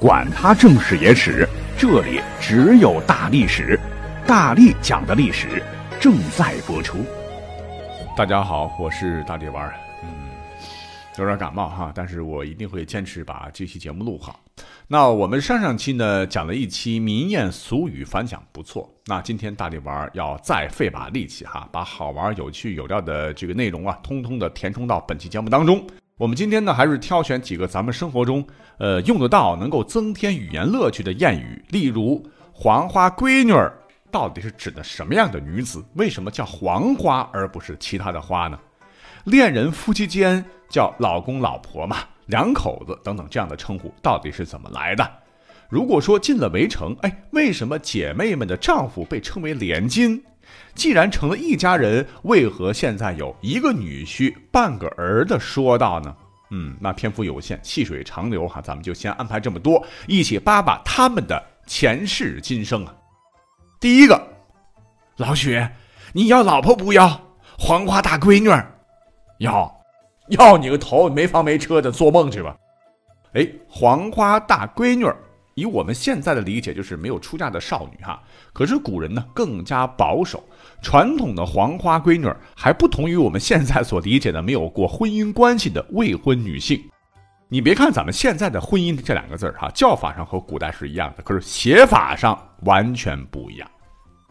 管他正史野史，这里只有大历史，大力讲的历史正在播出。大家好，我是大力丸儿，嗯，有点感冒哈，但是我一定会坚持把这期节目录好。那我们上上期呢讲了一期民谚俗语，反响不错。那今天大力丸儿要再费把力气哈，把好玩、有趣、有料的这个内容啊，通通的填充到本期节目当中。我们今天呢，还是挑选几个咱们生活中，呃，用得到、能够增添语言乐趣的谚语。例如“黄花闺女儿”，到底是指的什么样的女子？为什么叫黄花而不是其他的花呢？恋人夫妻间叫老公老婆嘛，两口子等等这样的称呼到底是怎么来的？如果说进了围城，哎，为什么姐妹们的丈夫被称为连襟？既然成了一家人，为何现在有一个女婿半个儿的说道呢？嗯，那篇幅有限，细水长流哈，咱们就先安排这么多，一起扒扒他们的前世今生啊。第一个，老许，你要老婆不要？黄花大闺女，要，要你个头！没房没车的，做梦去吧！哎，黄花大闺女。以我们现在的理解，就是没有出嫁的少女哈。可是古人呢更加保守，传统的黄花闺女还不同于我们现在所理解的没有过婚姻关系的未婚女性。你别看咱们现在的婚姻这两个字儿哈，叫法上和古代是一样的，可是写法上完全不一样。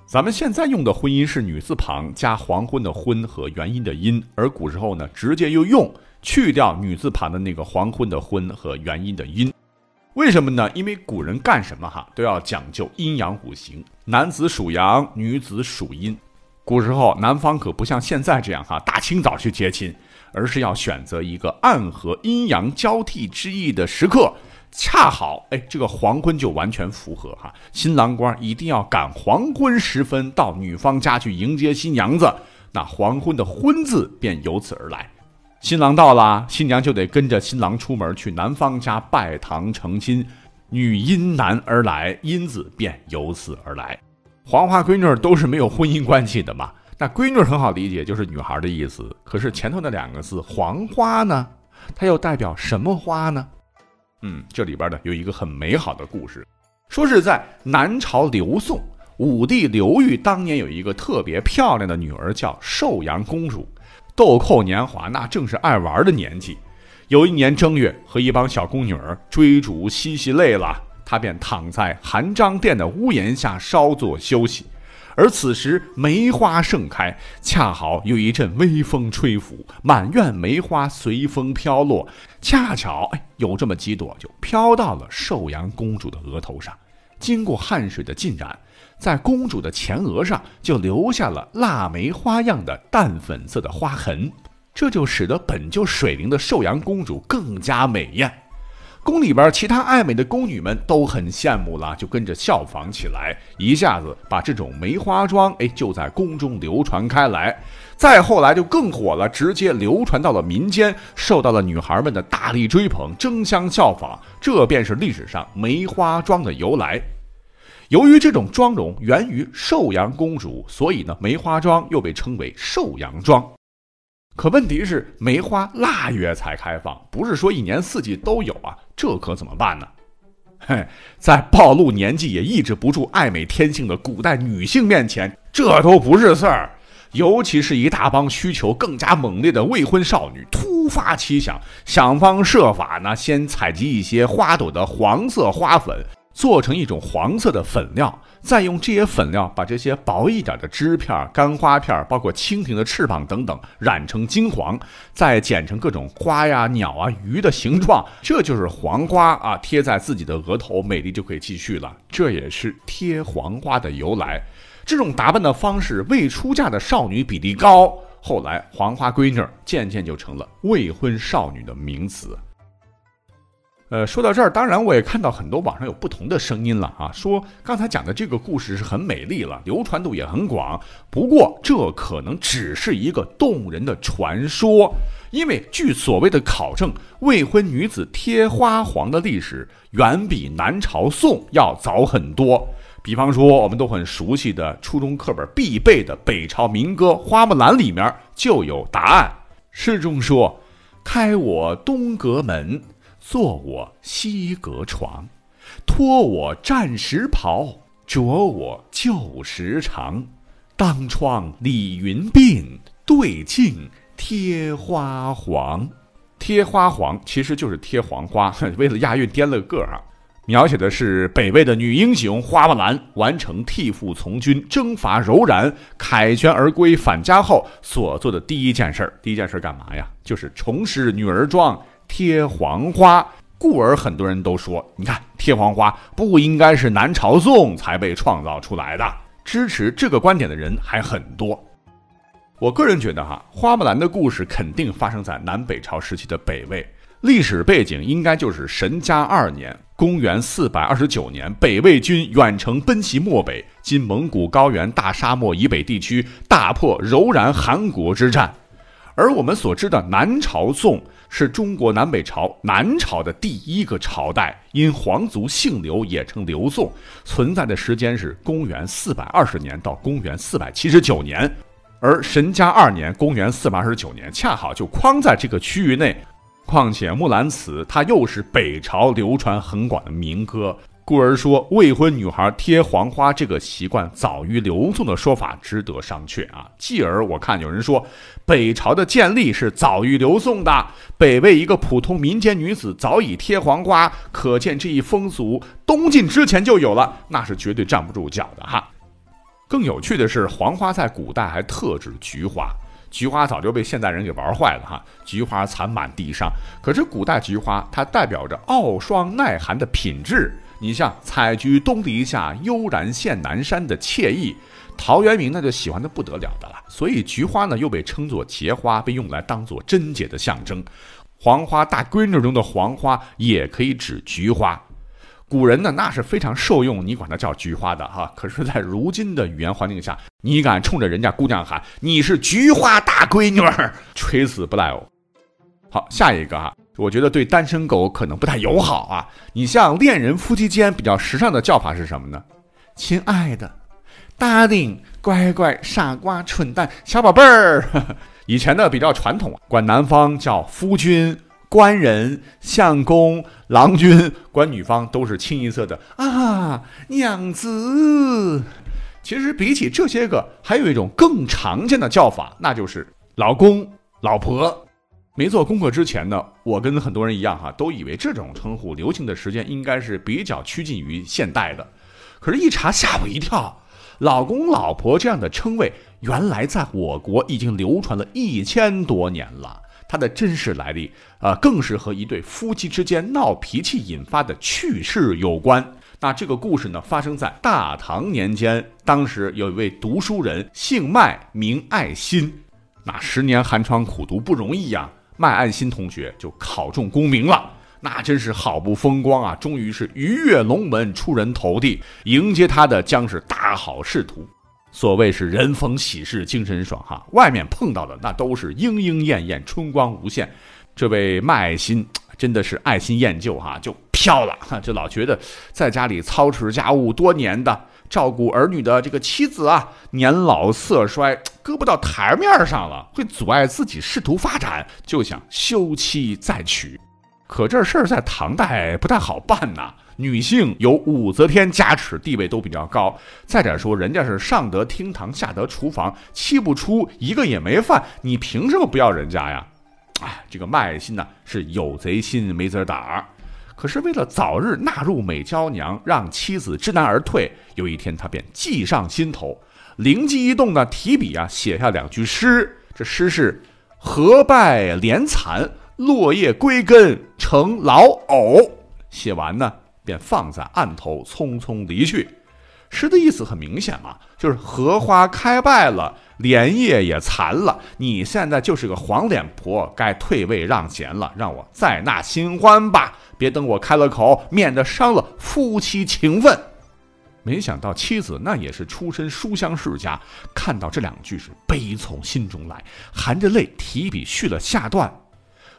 咱们现在用的婚姻是女字旁加黄昏的昏和元音的音，而古时候呢直接又用去掉女字旁的那个黄昏的昏和元音的音。为什么呢？因为古人干什么哈都要讲究阴阳五行，男子属阳，女子属阴。古时候男方可不像现在这样哈，大清早去接亲，而是要选择一个暗合阴阳交替之意的时刻，恰好哎这个黄昏就完全符合哈。新郎官一定要赶黄昏时分到女方家去迎接新娘子，那黄昏的昏字便由此而来。新郎到了，新娘就得跟着新郎出门去男方家拜堂成亲。女因男而来，因子便由此而来。黄花闺女都是没有婚姻关系的嘛？那闺女很好理解，就是女孩的意思。可是前头那两个字“黄花”呢，它又代表什么花呢？嗯，这里边呢有一个很美好的故事，说是在南朝刘宋，武帝刘裕当年有一个特别漂亮的女儿，叫寿阳公主。豆蔻年华，那正是爱玩的年纪。有一年正月，和一帮小宫女儿追逐嬉戏累了，她便躺在韩章殿的屋檐下稍作休息。而此时梅花盛开，恰好有一阵微风吹拂，满院梅花随风飘落。恰巧，哎，有这么几朵就飘到了寿阳公主的额头上，经过汗水的浸染。在公主的前额上就留下了腊梅花样的淡粉色的花痕，这就使得本就水灵的寿阳公主更加美艳。宫里边其他爱美的宫女们都很羡慕了，就跟着效仿起来，一下子把这种梅花妆哎就在宫中流传开来。再后来就更火了，直接流传到了民间，受到了女孩们的大力追捧，争相效仿。这便是历史上梅花妆的由来。由于这种妆容源于寿阳公主，所以呢，梅花妆又被称为寿阳妆。可问题是，梅花腊月才开放，不是说一年四季都有啊，这可怎么办呢？嘿，在暴露年纪也抑制不住爱美天性的古代女性面前，这都不是事儿。尤其是一大帮需求更加猛烈的未婚少女，突发奇想，想方设法呢，先采集一些花朵的黄色花粉。做成一种黄色的粉料，再用这些粉料把这些薄一点的枝片、干花片，包括蜻蜓的翅膀等等染成金黄，再剪成各种花呀、鸟啊、鱼的形状，这就是黄花啊！贴在自己的额头，美丽就可以继续了。这也是贴黄花的由来。这种打扮的方式，未出嫁的少女比例高。后来，黄花闺女渐渐就成了未婚少女的名词。呃，说到这儿，当然我也看到很多网上有不同的声音了啊，说刚才讲的这个故事是很美丽了，流传度也很广。不过这可能只是一个动人的传说，因为据所谓的考证，未婚女子贴花黄的历史远比南朝宋要早很多。比方说，我们都很熟悉的初中课本必备的北朝民歌《花木兰》里面就有答案。诗中说：“开我东阁门。”坐我西阁床，脱我战时袍，着我旧时裳。当窗理云鬓，对镜贴花黄。贴花黄其实就是贴黄花，为了押韵颠了个个啊。描写的是北魏的女英雄花木兰完成替父从军、征伐柔然、凯旋而归返家后所做的第一件事第一件事干嘛呀？就是重拾女儿装，贴黄花。故而很多人都说，你看贴黄花不应该是南朝宋才被创造出来的。支持这个观点的人还很多。我个人觉得哈，花木兰的故事肯定发生在南北朝时期的北魏。历史背景应该就是神嘉二年（公元四百二十九年），北魏军远程奔袭漠北，今蒙古高原大沙漠以北地区，大破柔然汗国之战。而我们所知的南朝宋是中国南北朝南朝的第一个朝代，因皇族姓刘，也称刘宋，存在的时间是公元四百二十年到公元四百七十九年。而神嘉二年（公元四百二十九年）恰好就框在这个区域内。况且《木兰辞》它又是北朝流传很广的民歌，故而说未婚女孩贴黄花这个习惯早于刘宋的说法值得商榷啊。继而我看有人说北朝的建立是早于刘宋的，北魏一个普通民间女子早已贴黄花，可见这一风俗东晋之前就有了，那是绝对站不住脚的哈。更有趣的是，黄花在古代还特指菊花。菊花早就被现代人给玩坏了哈，菊花残满地上。可是古代菊花它代表着傲霜耐寒的品质。你像“采菊东篱下，悠然见南山”的惬意，陶渊明那就喜欢的不得了的了。所以菊花呢又被称作节花，被用来当做贞洁的象征。黄花大闺女中的黄花也可以指菊花。古人呢，那是非常受用，你管它叫菊花的哈。可是，在如今的语言环境下，你敢冲着人家姑娘喊你是菊花大闺女儿，垂死不赖哦。好，下一个哈，我觉得对单身狗可能不太友好啊。你像恋人夫妻间比较时尚的叫法是什么呢？亲爱的，darling，乖乖，傻瓜，蠢蛋，小宝贝儿。以前的比较传统啊，管男方叫夫君。官人、相公、郎君，管女方都是清一色的啊，娘子。其实比起这些个，还有一种更常见的叫法，那就是老公、老婆。没做功课之前呢，我跟很多人一样哈，都以为这种称呼流行的时间应该是比较趋近于现代的。可是，一查吓我一跳，老公、老婆这样的称谓，原来在我国已经流传了一千多年了。它的真实来历，啊，更是和一对夫妻之间闹脾气引发的趣事有关。那这个故事呢，发生在大唐年间，当时有一位读书人，姓麦，名爱新。那十年寒窗苦读不容易呀，麦爱新同学就考中功名了，那真是好不风光啊！终于是鱼跃龙门，出人头地，迎接他的将是大好仕途。所谓是人逢喜事精神爽哈，外面碰到的那都是莺莺燕燕，春光无限。这位麦爱新真的是爱新厌旧哈，就飘了哈，就老觉得在家里操持家务多年的，照顾儿女的这个妻子啊，年老色衰，搁不到台面上了，会阻碍自己仕途发展，就想休妻再娶。可这事儿在唐代不太好办呐。女性有武则天加持，地位都比较高。再者说，人家是上得厅堂，下得厨房，妻不出一个也没犯，你凭什么不要人家呀？哎，这个卖心呢是有贼心没贼胆儿。可是为了早日纳入美娇娘，让妻子知难而退，有一天他便计上心头，灵机一动呢，提笔啊写下两句诗。这诗是“荷败莲残，落叶归根成老藕”。写完呢。便放在案头，匆匆离去。诗的意思很明显嘛，就是荷花开败了，莲叶也残了，你现在就是个黄脸婆，该退位让贤了，让我再纳新欢吧，别等我开了口，免得伤了夫妻情分。没想到妻子那也是出身书香世家，看到这两句是悲从心中来，含着泪提笔续了下段。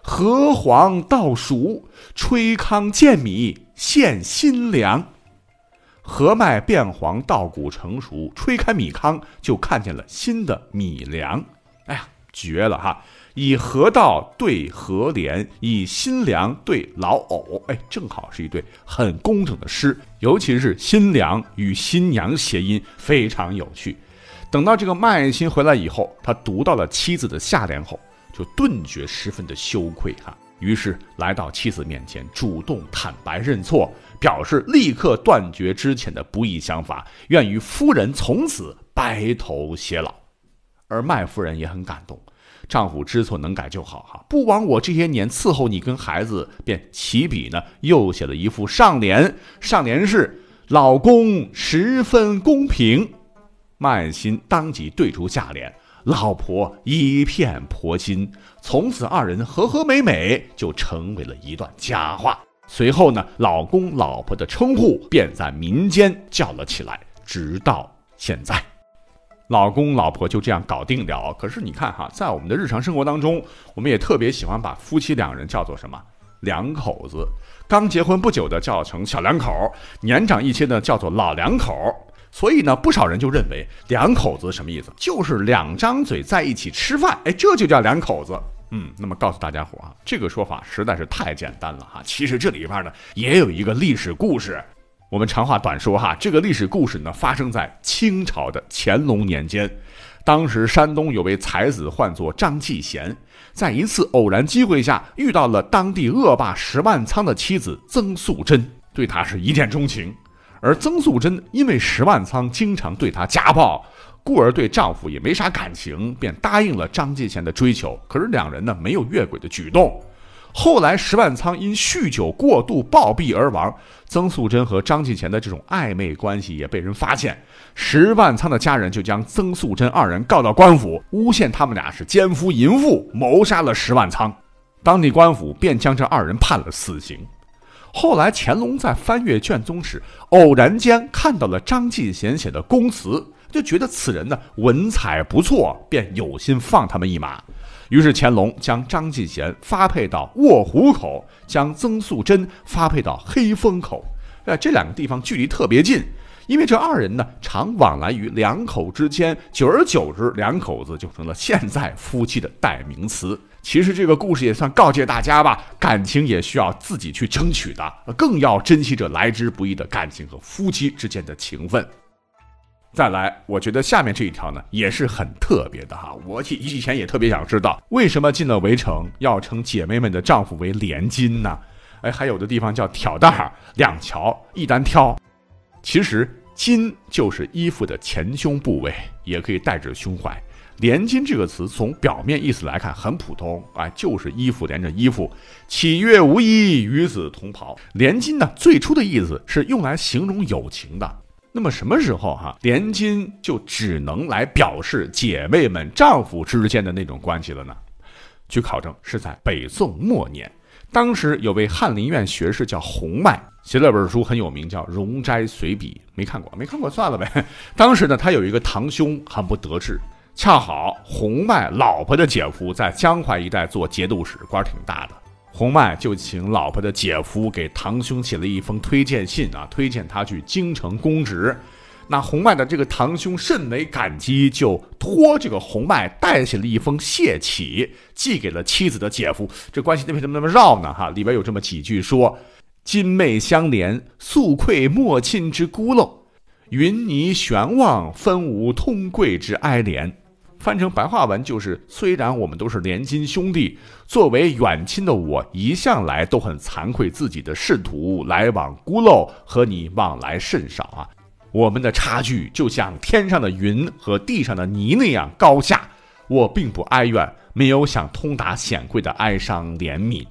荷黄倒熟，吹糠见米现新粮。禾麦变黄，稻谷成熟，吹开米糠就看见了新的米粮。哎呀，绝了哈！以河道对河连，以新粮对老藕，哎，正好是一对很工整的诗，尤其是新娘与新娘谐音非常有趣。等到这个麦爱新回来以后，他读到了妻子的下联后，就顿觉十分的羞愧哈，于是来到妻子面前，主动坦白认错，表示立刻断绝之前的不义想法，愿与夫人从此白头偕老。而麦夫人也很感动。丈夫知错能改就好哈，不枉我这些年伺候你跟孩子，便起笔呢，又写了一副上联。上联是“老公十分公平”，麦心当即对出下联“老婆一片婆心”。从此二人和和美美，就成为了一段佳话。随后呢，老公老婆的称呼便在民间叫了起来，直到现在。老公老婆就这样搞定了。可是你看哈，在我们的日常生活当中，我们也特别喜欢把夫妻两人叫做什么两口子。刚结婚不久的叫成小两口，年长一些的叫做老两口。所以呢，不少人就认为两口子什么意思？就是两张嘴在一起吃饭，哎，这就叫两口子。嗯，那么告诉大家伙啊，这个说法实在是太简单了哈。其实这里边呢，也有一个历史故事。我们长话短说哈，这个历史故事呢，发生在清朝的乾隆年间。当时山东有位才子，唤作张继贤，在一次偶然机会下，遇到了当地恶霸石万仓的妻子曾素贞，对他是一见钟情。而曾素贞因为石万仓经常对她家暴，故而对丈夫也没啥感情，便答应了张继贤的追求。可是两人呢，没有越轨的举动。后来，石万仓因酗酒过度暴毙而亡。曾素贞和张继前的这种暧昧关系也被人发现，石万仓的家人就将曾素贞二人告到官府，诬陷他们俩是奸夫淫妇，谋杀了石万仓。当地官府便将这二人判了死刑。后来，乾隆在翻阅卷宗时，偶然间看到了张继贤写的供词，就觉得此人呢文采不错，便有心放他们一马。于是乾隆将张继贤发配到卧虎口，将曾素贞发配到黑风口。呃，这两个地方距离特别近，因为这二人呢常往来于两口之间，久而久之，两口子就成了现在夫妻的代名词。其实这个故事也算告诫大家吧，感情也需要自己去争取的，更要珍惜这来之不易的感情和夫妻之间的情分。再来，我觉得下面这一条呢也是很特别的哈。我以以前也特别想知道，为什么进了围城要称姐妹们的丈夫为连襟呢？哎，还有的地方叫挑担儿，两桥一单挑。其实襟就是衣服的前胸部位，也可以代指胸怀。连襟这个词从表面意思来看很普通，哎，就是衣服连着衣服。岂月无衣，与子同袍。连襟呢，最初的意思是用来形容友情的。那么什么时候哈连襟就只能来表示姐妹们丈夫之间的那种关系了呢？据考证是在北宋末年，当时有位翰林院学士叫洪迈，写了本书很有名，叫《容斋随笔》，没看过，没看过算了呗。当时呢，他有一个堂兄很不得志，恰好洪迈老婆的姐夫在江淮一带做节度使，官挺大的。洪迈就请老婆的姐夫给堂兄写了一封推荐信啊，推荐他去京城公职。那洪迈的这个堂兄甚为感激，就托这个洪迈代写了一封谢启，寄给了妻子的姐夫。这关系为什么那么绕呢？哈，里边有这么几句说：“金妹相连，素愧莫亲之孤陋；云霓悬望，分无通贵之哀怜。”翻成白话文就是：虽然我们都是连襟兄弟，作为远亲的我，一向来都很惭愧自己的仕途来往孤陋，和你往来甚少啊。我们的差距就像天上的云和地上的泥那样高下。我并不哀怨，没有想通达显贵的哀伤怜悯。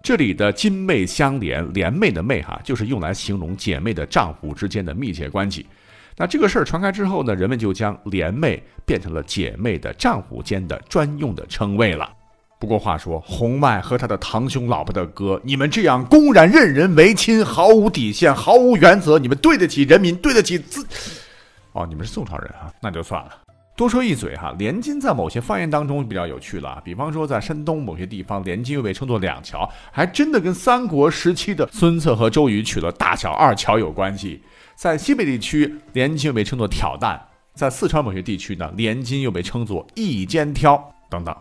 这里的金妹相连，连妹的妹哈，就是用来形容姐妹的丈夫之间的密切关系。那这个事儿传开之后呢，人们就将连妹变成了姐妹的丈夫间的专用的称谓了。不过话说，洪迈和他的堂兄老婆的哥，你们这样公然任人唯亲，毫无底线，毫无原则，你们对得起人民，对得起自？哦，你们是宋朝人啊，那就算了。多说一嘴哈，连襟在某些方言当中比较有趣了，比方说在山东某些地方，连襟又被称作两桥，还真的跟三国时期的孙策和周瑜娶了大小二乔有关系。在西北地区，连襟又被称作挑担；在四川某些地区呢，连襟又被称作一肩挑等等。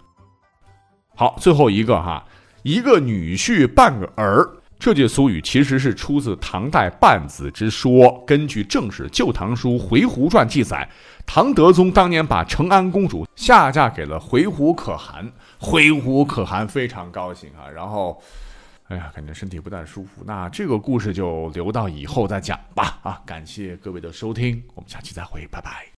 好，最后一个哈，一个女婿半个儿，这句俗语其实是出自唐代半子之说。根据正史《旧唐书·回鹘传》记载，唐德宗当年把成安公主下嫁给了回鹘可汗，回鹘可汗非常高兴啊，然后。哎呀，感觉身体不太舒服。那这个故事就留到以后再讲吧。啊，感谢各位的收听，我们下期再会，拜拜。